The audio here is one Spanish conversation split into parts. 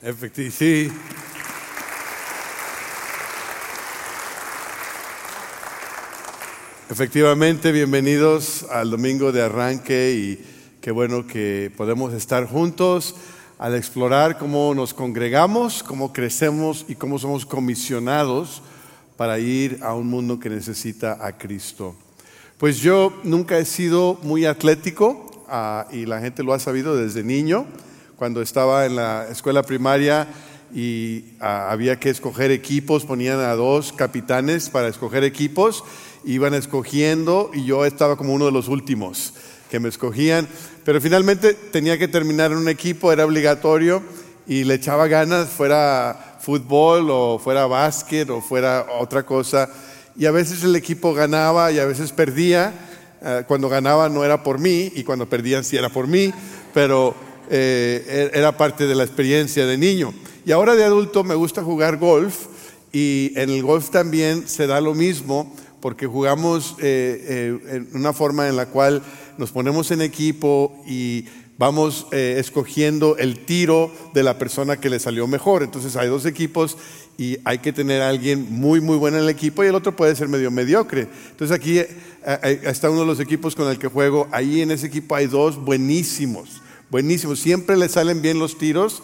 Efectivamente, sí. Efectivamente, bienvenidos al domingo de arranque y qué bueno que podemos estar juntos al explorar cómo nos congregamos, cómo crecemos y cómo somos comisionados para ir a un mundo que necesita a Cristo. Pues yo nunca he sido muy atlético ah, y la gente lo ha sabido desde niño. Cuando estaba en la escuela primaria y ah, había que escoger equipos, ponían a dos capitanes para escoger equipos iban escogiendo y yo estaba como uno de los últimos que me escogían, pero finalmente tenía que terminar en un equipo, era obligatorio y le echaba ganas, fuera fútbol o fuera básquet o fuera otra cosa, y a veces el equipo ganaba y a veces perdía, eh, cuando ganaba no era por mí y cuando perdían sí era por mí, pero eh, e-, era parte de la experiencia de niño. Y ahora de adulto me gusta jugar golf y en el golf también se da lo mismo porque jugamos eh, eh, en una forma en la cual nos ponemos en equipo y vamos escogiendo el tiro de la persona que le salió mejor. Entonces hay dos equipos y hay que tener alguien muy, muy bueno en el equipo y el otro puede ser medio mediocre. Entonces aquí está uno de los equipos con el que juego. Ahí en ese equipo hay dos buenísimos, buenísimos. Siempre le salen bien los tiros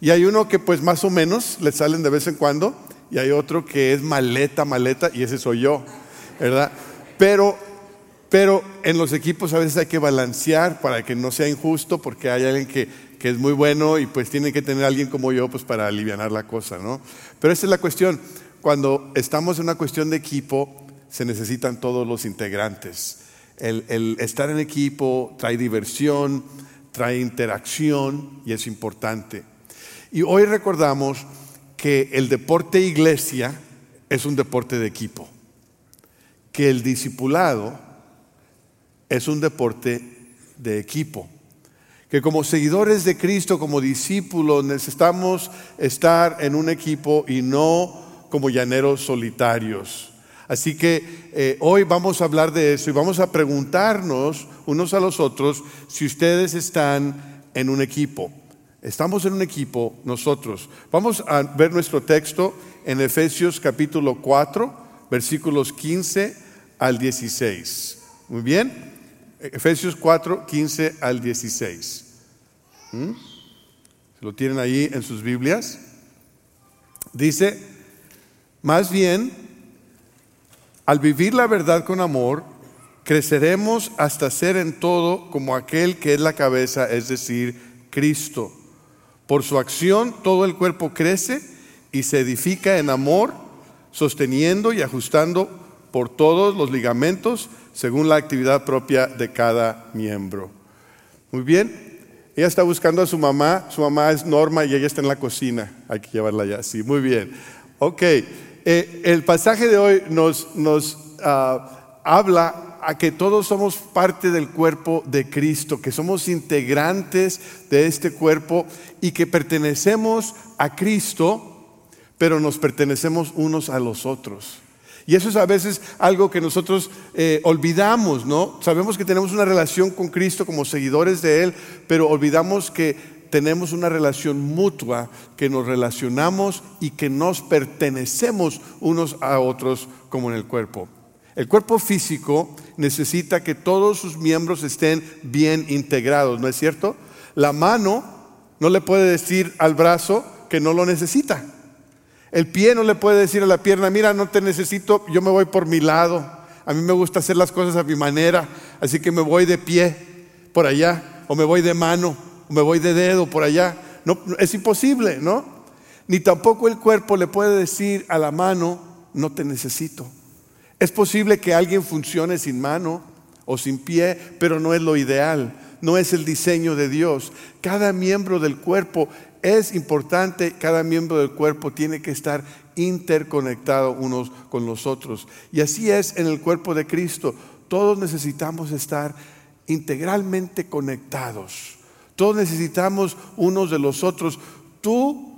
y hay uno que pues más o menos le salen de vez en cuando y hay otro que es maleta, maleta y ese soy yo. ¿verdad? Pero, pero en los equipos a veces hay que balancear para que no sea injusto, porque hay alguien que, que es muy bueno y pues tiene que tener alguien como yo pues para aliviar la cosa, ¿no? Pero esa es la cuestión. Cuando estamos en una cuestión de equipo, se necesitan todos los integrantes. El, el estar en equipo trae diversión, trae interacción y es importante. Y hoy recordamos que el deporte iglesia es un deporte de equipo que el discipulado es un deporte de equipo. Que como seguidores de Cristo, como discípulos, necesitamos estar en un equipo y no como llaneros solitarios. Así que eh, hoy vamos a hablar de eso y vamos a preguntarnos unos a los otros si ustedes están en un equipo. Estamos en un equipo nosotros. Vamos a ver nuestro texto en Efesios capítulo 4, versículos 15 al 16. Muy bien. Efesios 4, 15 al 16. ¿Mm? ¿Lo tienen ahí en sus Biblias? Dice, más bien, al vivir la verdad con amor, creceremos hasta ser en todo como aquel que es la cabeza, es decir, Cristo. Por su acción todo el cuerpo crece y se edifica en amor, sosteniendo y ajustando por todos los ligamentos según la actividad propia de cada miembro. Muy bien. Ella está buscando a su mamá. Su mamá es Norma y ella está en la cocina. Hay que llevarla allá. Sí, muy bien. Ok. Eh, el pasaje de hoy nos, ah, habla a que todos somos parte del cuerpo de Cristo, que somos integrantes de este cuerpo y que pertenecemos a Cristo, pero nos pertenecemos unos a los otros. Y eso es a veces algo que nosotros eh, olvidamos, ¿no? Sabemos que tenemos una relación con Cristo como seguidores de Él, pero olvidamos que tenemos una relación mutua, que nos relacionamos y que nos pertenecemos unos a otros como en el cuerpo. El cuerpo físico necesita que todos sus miembros estén bien integrados, ¿no es cierto? La mano no le puede decir al brazo que no lo necesita. El pie no le puede decir a la pierna, mira, no te necesito, yo me voy por mi lado. A mí me gusta hacer las cosas a mi manera, así que me voy de pie por allá, o me voy de mano, me voy de dedo por allá. No, es imposible, ¿no? Ni tampoco el cuerpo le puede decir a la mano, no te necesito. Es posible que alguien funcione sin mano o sin pie, pero no es lo ideal, no es el diseño de Dios. Cada miembro del cuerpo es importante, cada miembro del cuerpo tiene que estar interconectado unos con los otros. Y así es en el cuerpo de Cristo. Todos necesitamos estar integralmente conectados. Todos necesitamos unos de los otros. Tú,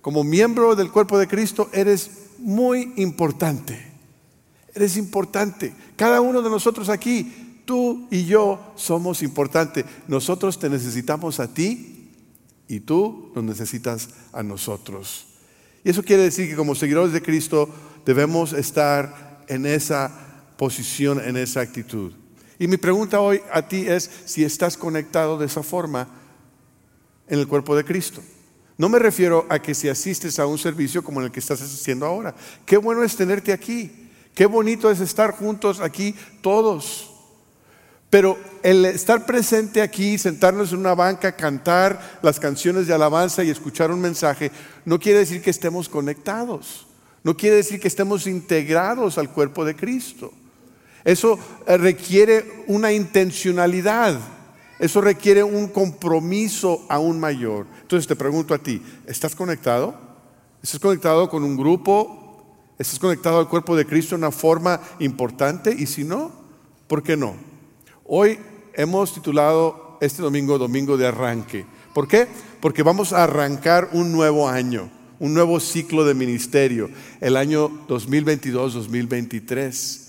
como miembro del cuerpo de Cristo, eres muy importante. Eres importante. Cada uno de nosotros aquí, tú y yo somos importantes. Nosotros te necesitamos a ti y tú nos necesitas a nosotros. Y eso quiere decir que como seguidores de Cristo debemos estar en esa posición, en esa actitud. Y mi pregunta hoy a ti es si estás conectado de esa forma en el cuerpo de Cristo. No me refiero a que si asistes a un servicio como el que estás asistiendo ahora. Qué bueno es tenerte aquí. Qué bonito es estar juntos aquí todos. Pero el estar presente aquí, sentarnos en una banca, cantar las canciones de alabanza y escuchar un mensaje, no quiere decir que estemos conectados. No quiere decir que estemos integrados al cuerpo de Cristo. Eso eh, requiere una intencionalidad. Eso requiere un compromiso aún mayor. Entonces te pregunto a ti, ¿estás conectado? ¿Estás conectado con un grupo? ¿Estás conectado al cuerpo de Cristo de una forma importante? Y si no, ¿por qué no? Hoy hemos titulado este domingo Domingo de Arranque. ¿Por qué? Porque vamos a arrancar un nuevo año, un nuevo ciclo de ministerio, el año 2022-2023.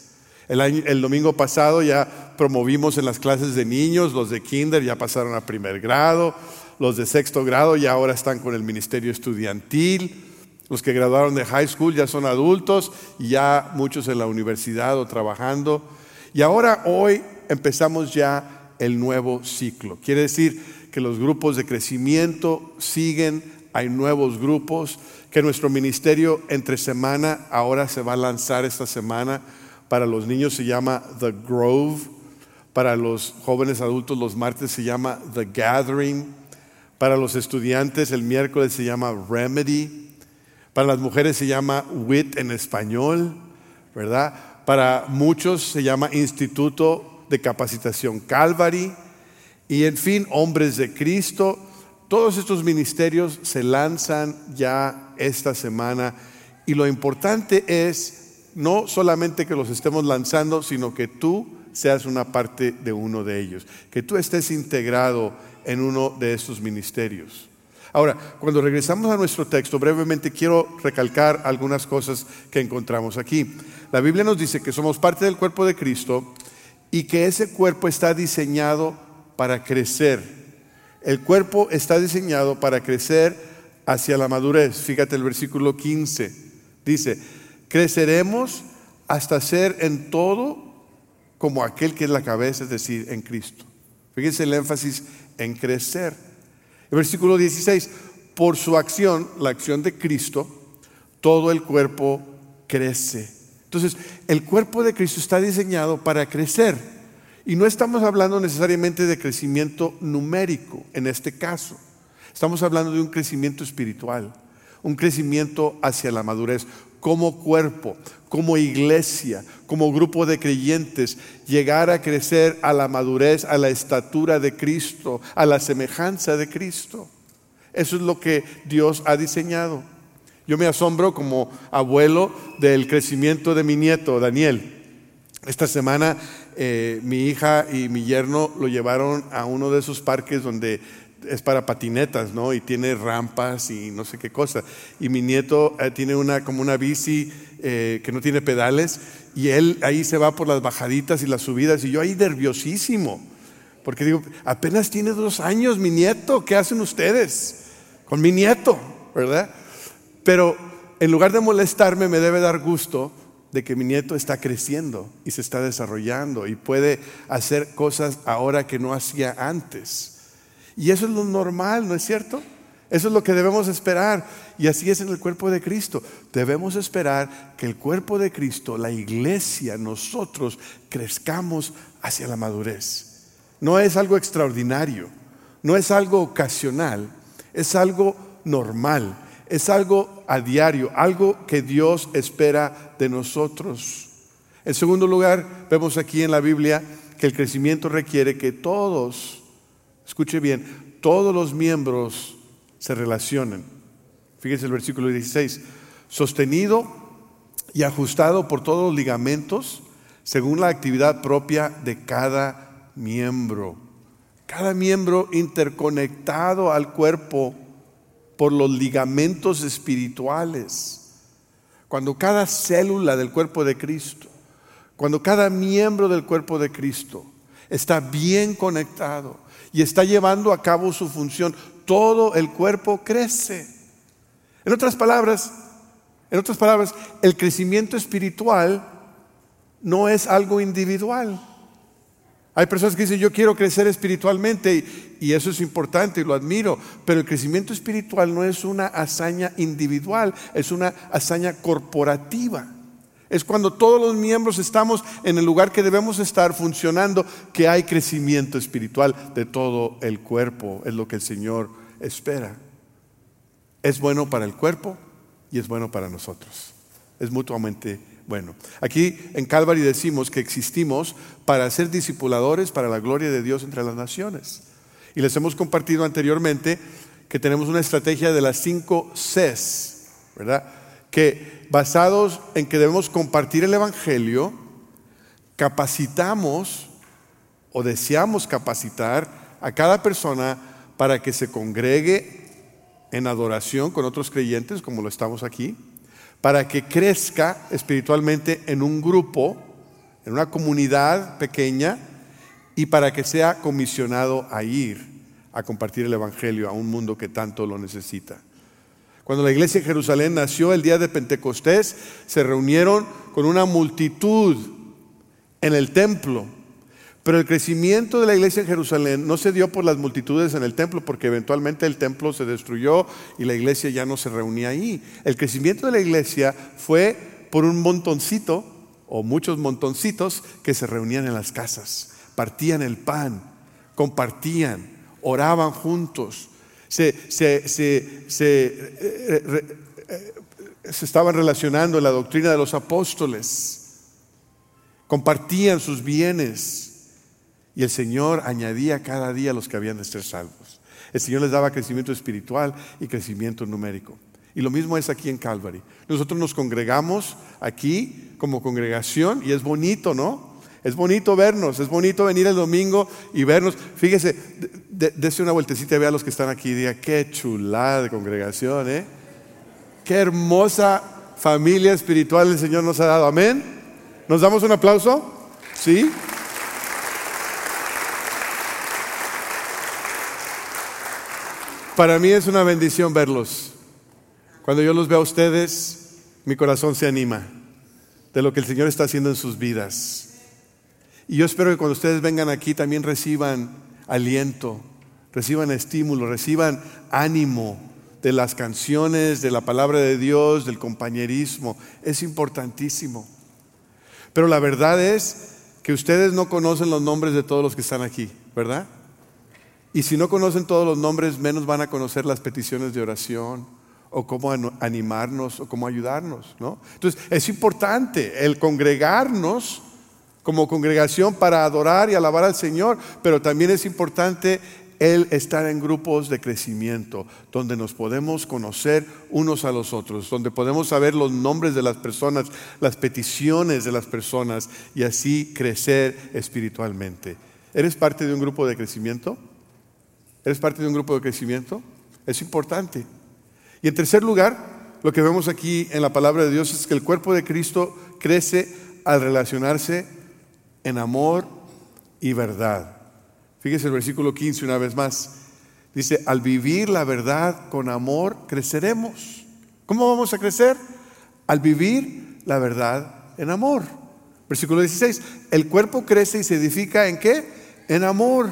El, domingo pasado ya promovimos en las clases de niños, los de kinder ya pasaron a primer grado, los de sexto grado ya ahora están con el ministerio estudiantil, los que graduaron de high school ya son adultos y ya muchos en la universidad o trabajando. Y ahora hoy empezamos ya el nuevo ciclo. Quiere decir que los grupos de crecimiento siguen, hay nuevos grupos, que nuestro ministerio entre semana ahora se va a lanzar esta semana para los niños se llama The Grove, para los jóvenes adultos los martes se llama The Gathering, para los estudiantes el miércoles se llama Remedy, para las mujeres se llama WIT en español, ¿verdad? Para muchos se llama Instituto de Capacitación Calvary. Y en fin, hombres de Cristo. Todos estos ministerios se lanzan ya esta semana. Y lo importante es no solamente que los estemos lanzando, sino que tú seas una parte de uno de ellos, que tú estés integrado en uno de estos ministerios. Ahora, cuando regresamos a nuestro texto, brevemente quiero recalcar algunas cosas que encontramos aquí. La Biblia nos dice que somos parte del cuerpo de Cristo y que ese cuerpo está diseñado para crecer. El cuerpo está diseñado para crecer hacia la madurez. Fíjate el versículo 15. Dice, creceremos hasta ser en todo como aquel que es la cabeza, es decir, en Cristo. Fíjense el énfasis en crecer. El versículo 16, por su acción, la acción de Cristo, todo el cuerpo crece. Entonces, el cuerpo de Cristo está diseñado para crecer. Y no estamos hablando necesariamente de crecimiento numérico en este caso. Estamos hablando de un crecimiento espiritual, un crecimiento hacia la madurez, como cuerpo, como iglesia, como grupo de creyentes, llegar a crecer a la madurez, a la estatura de Cristo, a la semejanza de Cristo. Eso es lo que Dios ha diseñado. Yo me asombro como abuelo del crecimiento de mi nieto, Daniel. Esta semana eh, mi hija y mi yerno lo llevaron a uno de esos parques donde es para patinetas, ¿no? Y tiene rampas y no sé qué cosa. Y mi nieto eh, tiene una como una bici eh, que no tiene pedales y él ahí se va por las bajaditas y las subidas y yo ahí nerviosísimo. Porque digo, apenas tiene dos años mi nieto, ¿qué hacen ustedes con mi nieto? ¿Verdad? Pero en lugar de molestarme me debe dar gusto de que mi nieto está creciendo y se está desarrollando y puede hacer cosas ahora que no hacía antes. Y eso es lo normal, ¿no es cierto? Eso es lo que debemos esperar. Y así es en el cuerpo de Cristo. Debemos esperar que el cuerpo de Cristo, la iglesia, nosotros crezcamos hacia la madurez. No es algo extraordinario, no es algo ocasional, es algo normal, es algo a diario, algo que Dios espera de nosotros. En segundo lugar, vemos aquí en la Biblia que el crecimiento requiere que todos escuche bien, todos los miembros se relacionan. Fíjese el versículo 16, sostenido y ajustado por todos los ligamentos según la actividad propia de cada miembro. Cada miembro interconectado al cuerpo por los ligamentos espirituales. Cuando cada célula del cuerpo de Cristo, cuando cada miembro del cuerpo de Cristo está bien conectado y está llevando a cabo su función, todo el cuerpo crece. En otras palabras, en otras palabras, el crecimiento espiritual no es algo individual. Hay personas que dicen, yo quiero crecer espiritualmente y, eso es importante y lo admiro, pero el crecimiento espiritual no es una hazaña individual, es una hazaña corporativa. Es cuando todos los miembros estamos en el lugar que debemos estar funcionando, que hay crecimiento espiritual de todo el cuerpo, es lo que el Señor espera. Es bueno para el cuerpo y es bueno para nosotros. Es mutuamente bueno. Aquí en Calvary decimos que existimos para ser discipuladores para la gloria de Dios entre las naciones. Y les hemos compartido anteriormente que tenemos una estrategia de las cinco Cs, ¿verdad? Que basados en que debemos compartir el Evangelio, capacitamos o deseamos capacitar a cada persona para que se congregue en adoración con otros creyentes, como lo estamos aquí, para que crezca espiritualmente en un grupo, en una comunidad pequeña, y para que sea comisionado a ir a compartir el Evangelio a un mundo que tanto lo necesita. Cuando la iglesia en Jerusalén nació el día de Pentecostés, se reunieron con una multitud en el templo pero el crecimiento de la iglesia en Jerusalén no se dio por las multitudes en el templo, porque eventualmente el templo se destruyó y la iglesia ya no se reunía ahí. El crecimiento de la iglesia fue por un montoncito o muchos montoncitos que se reunían en las casas, partían el pan, compartían, oraban juntos, se, se, se, se eh, eh, estaban relacionando la doctrina de los apóstoles, compartían sus bienes y el Señor añadía cada día a los que habían de ser salvos. El Señor les daba crecimiento espiritual y crecimiento numérico. Y lo mismo es aquí en Calvary. Nosotros nos congregamos aquí como congregación y es bonito, ¿no? Es bonito vernos, es bonito venir el domingo y vernos. Fíjese, dése una vueltecita y vea a los que están aquí diga, qué chulada de congregación, ¿eh? Qué hermosa familia espiritual el Señor nos ha dado. Amén. ¿Nos damos un aplauso? ¿Sí? Para mí es una bendición verlos. Cuando yo los veo a ustedes, mi corazón se anima de lo que el Señor está haciendo en sus vidas. Y yo espero que cuando ustedes vengan aquí también reciban aliento, reciban estímulo, reciban ánimo de las canciones, de la palabra de Dios, del compañerismo. Es importantísimo. Pero la verdad es que ustedes no conocen los nombres de todos los que están aquí, ¿verdad? Y si no conocen todos los nombres, menos van a conocer las peticiones de oración o cómo animarnos o cómo ayudarnos, ¿no? Entonces, es importante el congregarnos como congregación para adorar y alabar al Señor, pero también es importante el estar en grupos de crecimiento, donde nos podemos conocer unos a los otros, donde podemos saber los nombres de las personas, las peticiones de las personas y así crecer espiritualmente. ¿Eres parte de un grupo de crecimiento? ¿Eres parte de un grupo de crecimiento? Es importante. Y en tercer lugar, lo que vemos aquí en la palabra de Dios es que el cuerpo de Cristo crece al relacionarse en amor y verdad. Fíjese el versículo 15 una vez más. Dice, al vivir la verdad con amor, creceremos. ¿Cómo vamos a crecer? Al vivir la verdad en amor. Versículo 16, el cuerpo crece y se edifica en qué? En amor.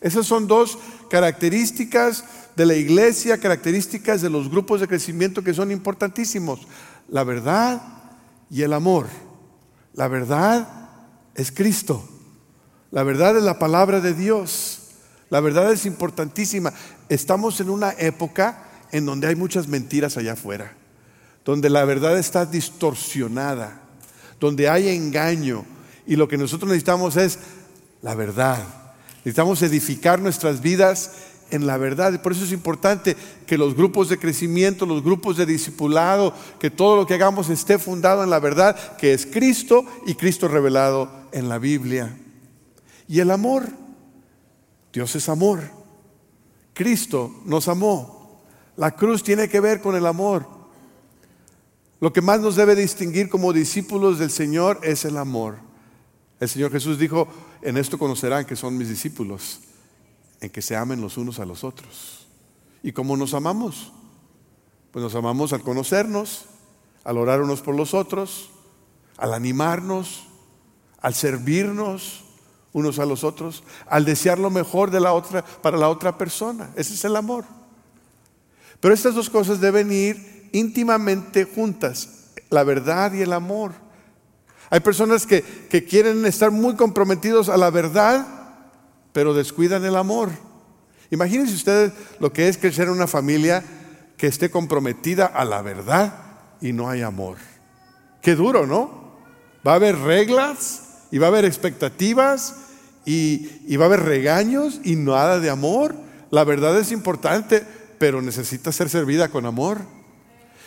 Esas son dos características de la iglesia, características de los grupos de crecimiento que son importantísimos. La verdad y el amor. La verdad es Cristo. La verdad es la palabra de Dios. La verdad es importantísima. Estamos en una época en donde hay muchas mentiras allá afuera, donde la verdad está distorsionada, donde hay engaño. Y lo que nosotros necesitamos es la verdad Necesitamos edificar nuestras vidas en la verdad. Por eso es importante que los grupos de crecimiento, los grupos de discipulado, que todo lo que hagamos esté fundado en la verdad, que es Cristo y Cristo revelado en la Biblia. Y el amor. Dios es amor. Cristo nos amó. La cruz tiene que ver con el amor. Lo que más nos debe distinguir como discípulos del Señor es el amor. El Señor Jesús dijo, en esto conocerán que son mis discípulos, en que se amen los unos a los otros. ¿Y cómo nos amamos? Pues nos amamos al conocernos, al orar unos por los otros, al animarnos, al servirnos unos a los otros, al desear lo mejor de la otra para la otra persona. Ese es el amor. Pero estas dos cosas deben ir íntimamente juntas, la verdad y el amor. Hay personas que, que quieren estar muy comprometidos a la verdad, pero descuidan el amor. Imagínense ustedes lo que es crecer en una familia que esté comprometida a la verdad y no hay amor. Qué duro, ¿no? Va a haber reglas y va a haber expectativas y, y va a haber regaños y nada de amor. La verdad es importante, pero necesita ser servida con amor.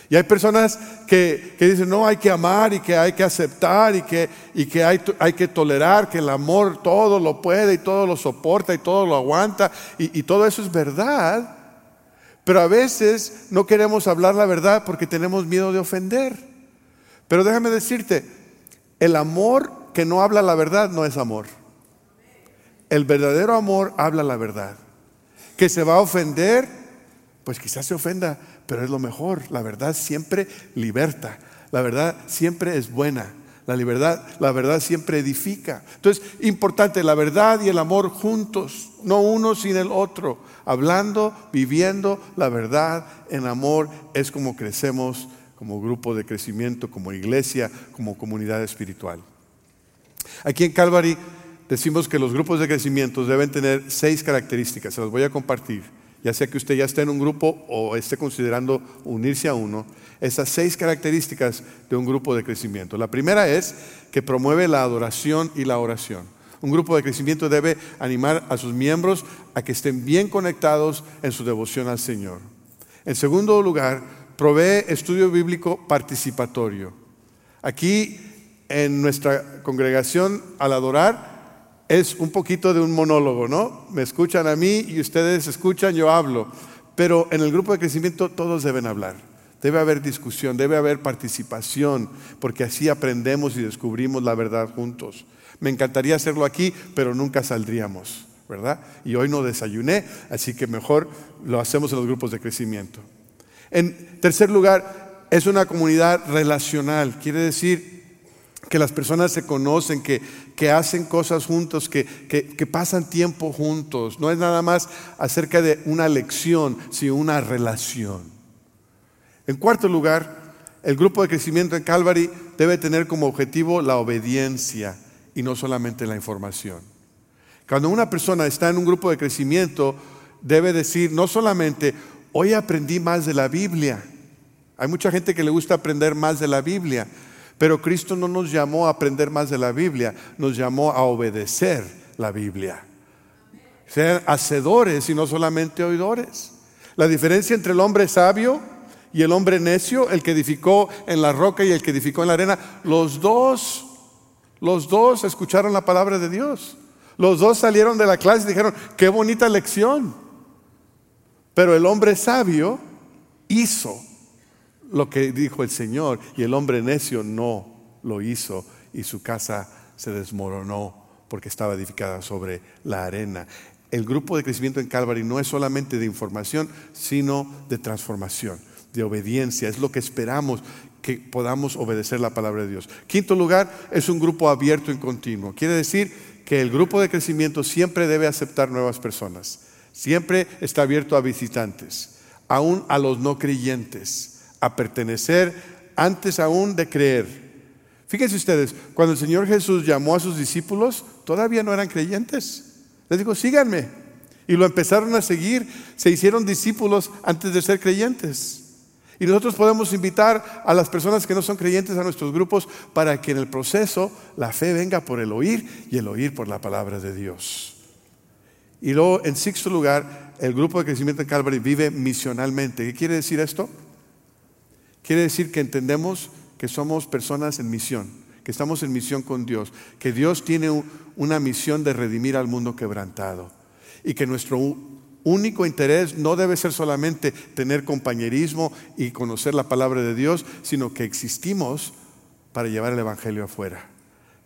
Y hay personas que, dicen, no, hay que amar y que hay que aceptar y que, y que hay, hay, que tolerar, que el amor todo lo puede y todo lo soporta y todo lo aguanta. Y, y todo eso es verdad. Pero a veces no queremos hablar la verdad porque tenemos miedo de ofender. Pero déjame decirte, el amor que no habla la verdad no es amor. El verdadero amor habla la verdad. Que se va a ofender, pues quizás se ofenda, pero es lo mejor. La verdad siempre liberta. La verdad siempre es buena. La libertad, la verdad siempre edifica. Entonces, importante, la verdad y el amor juntos, no uno sin el otro. Hablando, viviendo la verdad en amor es como crecemos como grupo de crecimiento, como iglesia, como comunidad espiritual. Aquí en Calvary decimos que los grupos de crecimiento deben tener seis características, se las voy a compartir ya sea que usted ya esté en un grupo o esté considerando unirse a uno, esas seis características de un grupo de crecimiento. La primera es que promueve la adoración y la oración. Un grupo de crecimiento debe animar a sus miembros a que estén bien conectados en su devoción al Señor. En segundo lugar, provee estudio bíblico participatorio. Aquí en nuestra congregación, al adorar, es un poquito de un monólogo, ¿no? Me escuchan a mí y ustedes escuchan, yo hablo. Pero en el grupo de crecimiento todos deben hablar. Debe haber discusión, debe haber participación, porque así aprendemos y descubrimos la verdad juntos. Me encantaría hacerlo aquí, pero nunca saldríamos, ¿verdad? Y hoy no desayuné, así que mejor lo hacemos en los grupos de crecimiento. En tercer lugar, es una comunidad relacional, quiere decir que las personas se conocen, que, que hacen cosas juntos, que, que, pasan tiempo juntos. No es nada más acerca de una lección, sino una relación. En cuarto lugar, el grupo de crecimiento en Calvary debe tener como objetivo la obediencia y no solamente la información. Cuando una persona está en un grupo de crecimiento, debe decir no solamente, hoy aprendí más de la Biblia. Hay mucha gente que le gusta aprender más de la Biblia, pero Cristo no nos llamó a aprender más de la Biblia, nos llamó a obedecer la Biblia. Sean hacedores y no solamente oidores. La diferencia entre el hombre sabio y el hombre necio, el que edificó en la roca y el que edificó en la arena, los dos, los dos escucharon la palabra de Dios. Los dos salieron de la clase y dijeron, qué bonita lección. Pero el hombre sabio hizo lo que dijo el Señor y el hombre necio no lo hizo y su casa se desmoronó porque estaba edificada sobre la arena. El grupo de crecimiento en Calvary no es solamente de información, sino de transformación, de obediencia. Es lo que esperamos que podamos obedecer la palabra de Dios. Quinto lugar, es un grupo abierto y continuo. Quiere decir que el grupo de crecimiento siempre debe aceptar nuevas personas. Siempre está abierto a visitantes, aún a los no creyentes a pertenecer antes aún de creer. Fíjense ustedes, cuando el Señor Jesús llamó a sus discípulos, todavía no eran creyentes. Les dijo, síganme. Y lo empezaron a seguir, se hicieron discípulos antes de ser creyentes. Y nosotros podemos invitar a las personas que no son creyentes a nuestros grupos para que en el proceso la fe venga por el oír y el oír por la palabra de Dios. Y luego, en sexto lugar, el grupo de crecimiento en Calvary vive misionalmente. ¿Qué quiere decir esto? Quiere decir que entendemos que somos personas en misión, que estamos en misión con Dios, que Dios tiene una misión de redimir al mundo quebrantado y que nuestro único interés no debe ser solamente tener compañerismo y conocer la palabra de Dios, sino que existimos para llevar el Evangelio afuera.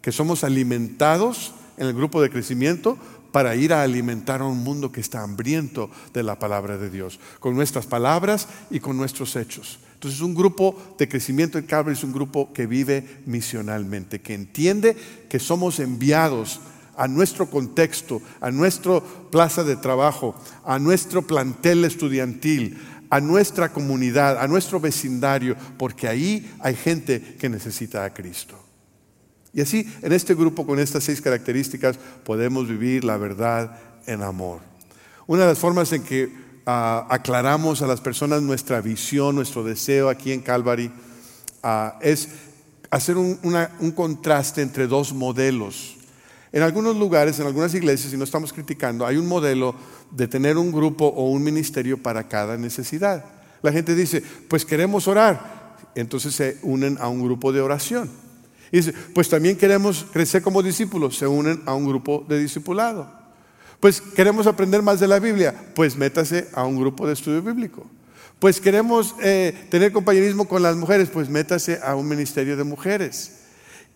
que somos alimentados en el grupo de crecimiento para ir a alimentar a un mundo que está hambriento de la palabra de Dios, con nuestras palabras y con nuestros hechos. Entonces un grupo de crecimiento en Calvary es un grupo que vive misionalmente, que entiende que somos enviados a nuestro contexto, a nuestra plaza de trabajo, a nuestro plantel estudiantil, a nuestra comunidad, a nuestro vecindario, porque ahí hay gente que necesita a Cristo. Y así, en este grupo, con estas seis características, podemos vivir la verdad en amor. Una de las formas en que aclaramos a las personas nuestra visión, nuestro deseo aquí en Calvary, es hacer un, un contraste entre dos modelos. En algunos lugares, en algunas iglesias, y no estamos criticando, hay un modelo de tener un grupo o un ministerio para cada necesidad. La gente dice, pues queremos orar, entonces se unen a un grupo de oración. Y dice, pues también queremos crecer como discípulos, se unen a un grupo de discipulado. Pues queremos aprender más de la Biblia, pues métase a un grupo de estudio bíblico. Pues queremos eh, tener compañerismo con las mujeres, pues métase a un ministerio de mujeres.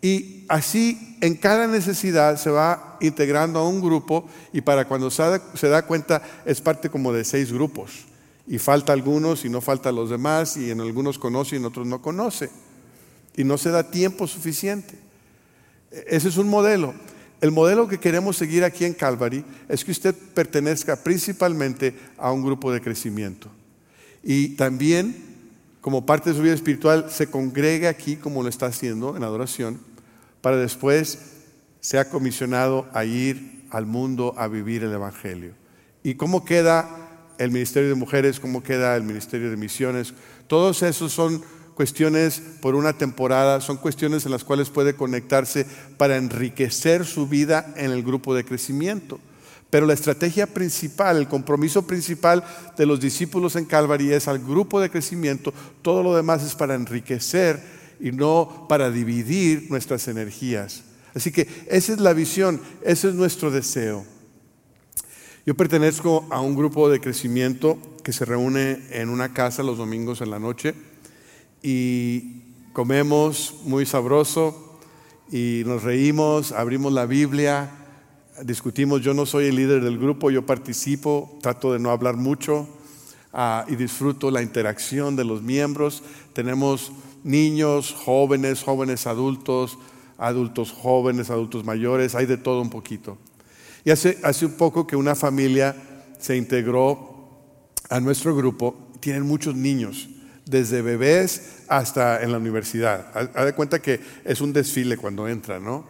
Y así en cada necesidad se va integrando a un grupo y para cuando se da, cuenta es parte como de seis grupos. Y falta algunos y no falta los demás y en algunos conoce y en otros no conoce y no se da tiempo suficiente. Ese es un modelo. El modelo que queremos seguir aquí en Calvary es que usted pertenezca principalmente a un grupo de crecimiento. Y también, como parte de su vida espiritual, se congregue aquí como lo está haciendo en adoración, para después sea comisionado a ir al mundo a vivir el Evangelio. ¿Y cómo queda el Ministerio de Mujeres? ¿Cómo queda el Ministerio de Misiones? Todos esos son cuestiones por una temporada, son cuestiones en las cuales puede conectarse para enriquecer su vida en el grupo de crecimiento. Pero la estrategia principal, el compromiso principal de los discípulos en Calvary es al grupo de crecimiento, todo lo demás es para enriquecer y no para dividir nuestras energías. Así que esa es la visión, ese es nuestro deseo. Yo pertenezco a un grupo de crecimiento que se reúne en una casa los domingos en la noche y comemos muy sabroso y nos reímos, abrimos la Biblia, discutimos, yo no soy el líder del grupo, yo participo, trato de no hablar mucho ah, y disfruto la interacción de los miembros. Tenemos niños, jóvenes, jóvenes adultos, adultos jóvenes, adultos mayores, hay de todo un poquito. Y hace, hace un poco que una familia se integró a nuestro grupo, tienen muchos niños desde bebés hasta en la universidad. Haz de cuenta que es un desfile cuando entran, ¿no?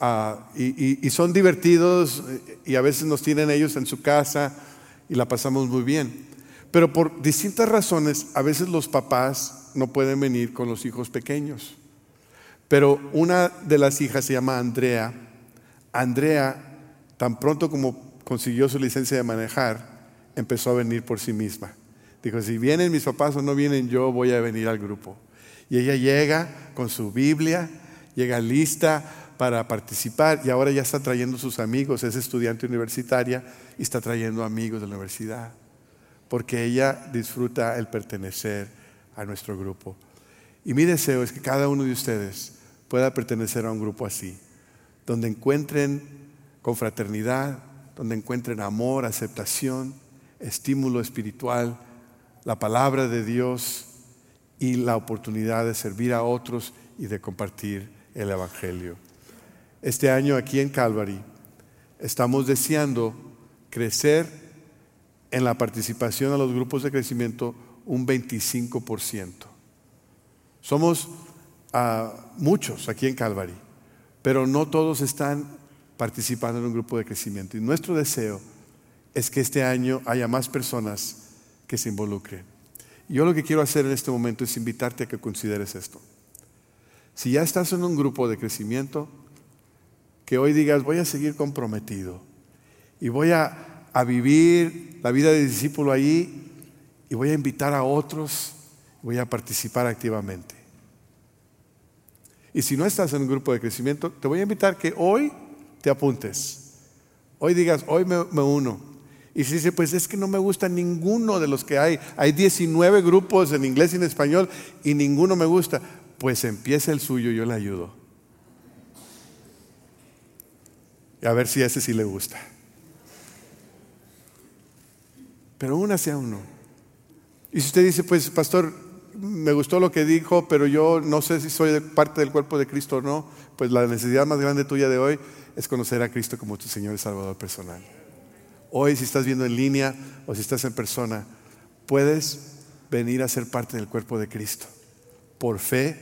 Ah, y, son divertidos y a veces nos tienen ellos en su casa y la pasamos muy bien. Pero por distintas razones, a veces los papás no pueden venir con los hijos pequeños. Pero una de las hijas se llama Andrea. Andrea, tan pronto como consiguió su licencia de manejar, empezó a venir por sí misma. Dijo, si vienen mis papás o no vienen, yo voy a venir al grupo. Y ella llega con su Biblia, llega lista para participar y ahora ya está trayendo sus amigos, es estudiante universitaria y está trayendo amigos de la universidad, porque ella disfruta el pertenecer a nuestro grupo. Y mi deseo es que cada uno de ustedes pueda pertenecer a un grupo así, donde encuentren confraternidad, donde encuentren amor, aceptación, estímulo espiritual, la palabra de Dios y la oportunidad de servir a otros y de compartir el Evangelio. Este año aquí en Calvary estamos deseando crecer en la participación a los grupos de crecimiento un 25%. Somos ah, muchos aquí en Calvary, pero no todos están participando en un grupo de crecimiento. Y nuestro deseo es que este año haya más personas que se involucre. Yo lo que quiero hacer en este momento es invitarte a que consideres esto. Si ya estás en un grupo de crecimiento, que hoy digas, voy a seguir comprometido y voy a, a vivir la vida de discípulo ahí y voy a invitar a otros, voy a participar activamente. Y si no estás en un grupo de crecimiento, te voy a invitar que hoy te apuntes. Hoy digas, hoy me uno. Y si dice, pues es que no me gusta ninguno de los que hay. Hay 19 grupos en inglés y en español y ninguno me gusta. Pues empieza el suyo, yo le ayudo. y a ver si a ese sí le gusta. Pero únase a uno. Y si usted dice, pues pastor, me gustó lo que dijo, pero yo no sé si soy parte del cuerpo de Cristo o no, pues la necesidad más grande tuya de hoy es conocer a Cristo como tu Señor y Salvador personal. Hoy si estás viendo en línea o si estás en persona, puedes venir a ser parte del cuerpo de Cristo. Por fe,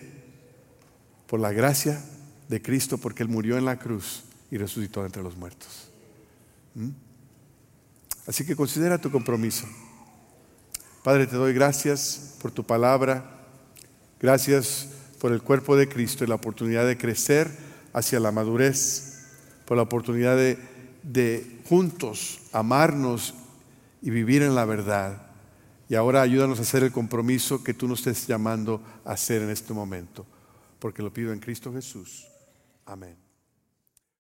por la gracia de Cristo, porque Él murió en la cruz y resucitó entre los muertos. ¿Mm? Así que considera tu compromiso. Padre, te doy gracias por tu palabra. Gracias por el cuerpo de Cristo y la oportunidad de crecer hacia la madurez, por la oportunidad de, de juntos amarnos y vivir en la verdad. Y ahora ayúdanos a hacer el compromiso que tú nos estés llamando a hacer en este momento, porque lo pido en Cristo Jesús. Amén.